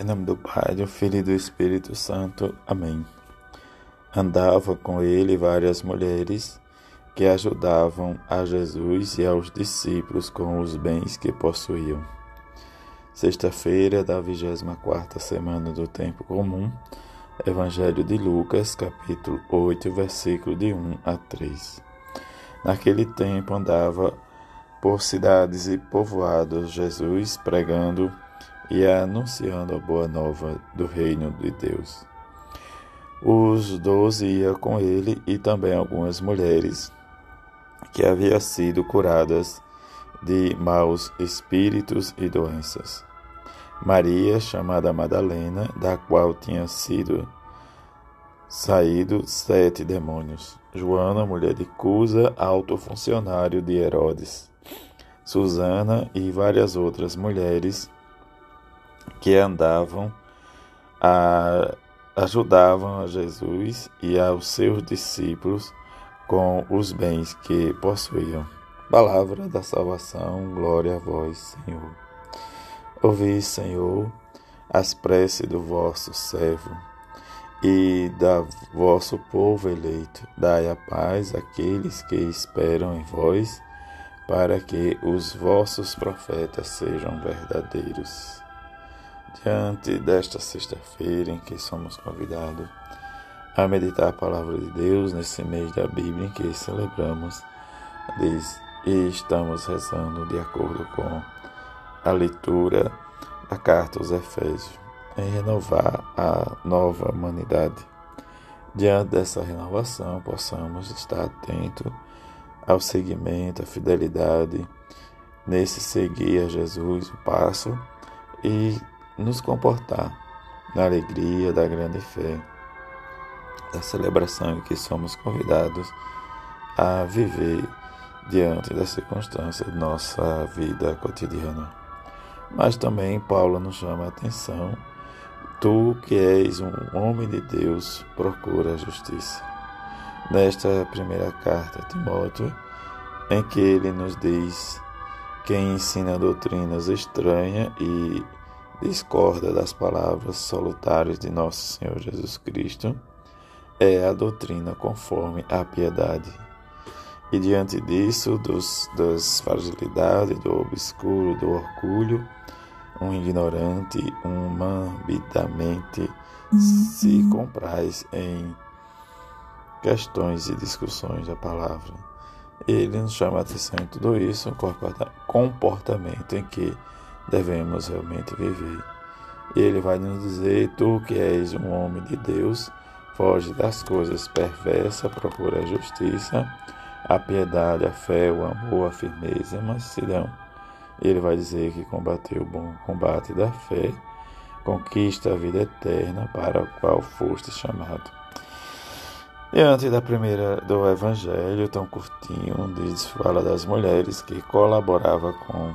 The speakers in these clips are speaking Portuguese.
Em nome do Pai, do Filho e do Espírito Santo. Amém. Andava com ele várias mulheres que ajudavam a Jesus e aos discípulos com os bens que possuíam. Sexta-feira da 24 semana do tempo comum. Evangelho de Lucas, capítulo 8, versículo de 1 a 3. Naquele tempo andava por cidades e povoados Jesus pregando e anunciando a boa nova do reino de Deus. Os doze iam com ele e também algumas mulheres que haviam sido curadas de maus espíritos e doenças. Maria, chamada Madalena, da qual tinha sido saído sete demônios. Joana, mulher de Cusa, alto funcionário de Herodes. Susana e várias outras mulheres que andavam a, ajudavam a Jesus e aos seus discípulos com os bens que possuíam. Palavra da salvação, glória a vós, Senhor. Ouvi, Senhor, as preces do vosso servo e da vosso povo eleito. Dai a paz àqueles que esperam em vós, para que os vossos profetas sejam verdadeiros diante desta sexta-feira em que somos convidados a meditar a palavra de Deus nesse mês da Bíblia em que celebramos e estamos rezando de acordo com a leitura da carta aos Efésios em renovar a nova humanidade. Diante dessa renovação, possamos estar atentos ao seguimento, à fidelidade, nesse seguir a Jesus o passo e nos comportar na alegria da grande fé, da celebração em que somos convidados a viver diante das circunstâncias de nossa vida cotidiana. Mas também Paulo nos chama a atenção: tu que és um homem de Deus, procura a justiça. Nesta primeira carta a Timóteo, em que ele nos diz: quem ensina doutrinas estranhas e discorda das palavras salutares de nosso Senhor Jesus Cristo é a doutrina conforme a piedade. E diante disso, dos, das fragilidades, do obscuro, do orgulho, um ignorante, um mambidamente se uhum. compraz em questões e discussões da palavra. Ele nos chama a atenção em tudo isso, um comportamento em que devemos realmente viver. Ele vai nos dizer: Tu que és um homem de Deus, foge das coisas perversas, procura a justiça, a piedade, a fé, o amor, a firmeza a mansidão. Ele vai dizer que combateu o bom combate da fé, conquista a vida eterna para a qual foste chamado. Diante da primeira do Evangelho, tão curtinho, onde fala das mulheres que colaborava com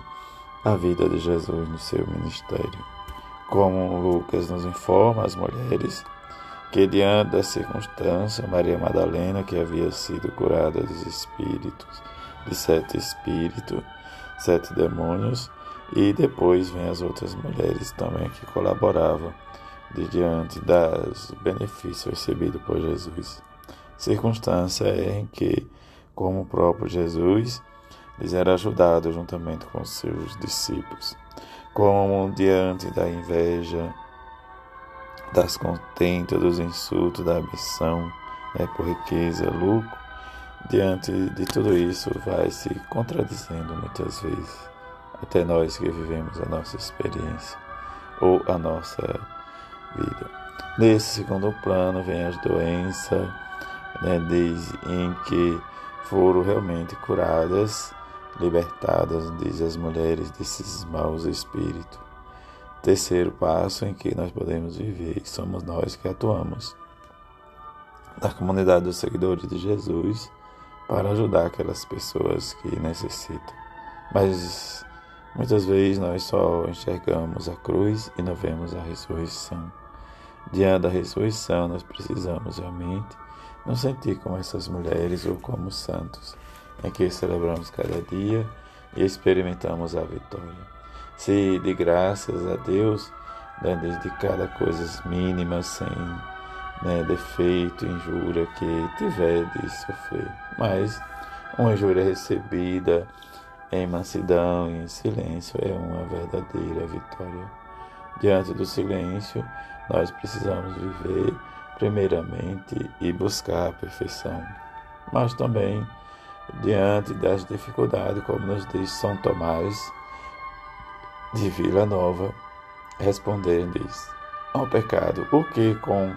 a vida de Jesus no seu ministério. Como Lucas nos informa, as mulheres que, diante da circunstância, Maria Madalena, que havia sido curada dos espíritos, de sete espíritos, sete demônios, e depois vem as outras mulheres também que colaboravam diante dos benefícios recebidos por Jesus. Circunstância em que, como o próprio Jesus, lhes era ajudado juntamente com seus discípulos, como diante da inveja, das contentas, dos insultos, da ambição, né, por riqueza, lucro, diante de tudo isso vai se contradizendo muitas vezes, até nós que vivemos a nossa experiência ou a nossa vida. Nesse segundo plano vem as doenças, né, desde em que foram realmente curadas libertadas, diz as mulheres, desses maus espíritos. Terceiro passo em que nós podemos viver, somos nós que atuamos na comunidade dos seguidores de Jesus para ajudar aquelas pessoas que necessitam. Mas muitas vezes nós só enxergamos a cruz e não vemos a ressurreição. Diante da ressurreição, nós precisamos realmente nos sentir como essas mulheres ou como santos em que celebramos cada dia e experimentamos a vitória. Se de graças a Deus né, desde cada coisa mínima, sem né, defeito, injúria que tiver de sofrer. Mas uma injúria recebida em mansidão e em silêncio é uma verdadeira vitória. Diante do silêncio, nós precisamos viver primeiramente e buscar a perfeição. Mas também, diante das dificuldades, como nos diz São Tomás de Vila Nova, responder diz: ao pecado, o que com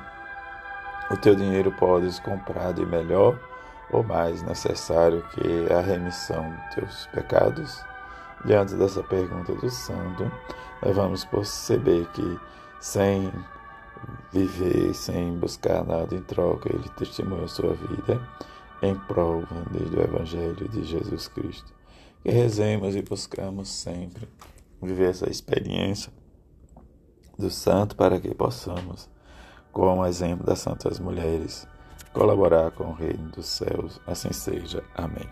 o teu dinheiro podes comprar de melhor ou mais necessário que a remissão dos teus pecados? Diante dessa pergunta do santo, nós vamos perceber que sem viver, sem buscar nada em troca, ele testemunhou sua vida em prol do Evangelho de Jesus Cristo. Que rezemos e buscamos sempre viver essa experiência do santo para que possamos, com o exemplo das santas mulheres, colaborar com o reino dos céus. Assim seja. Amém.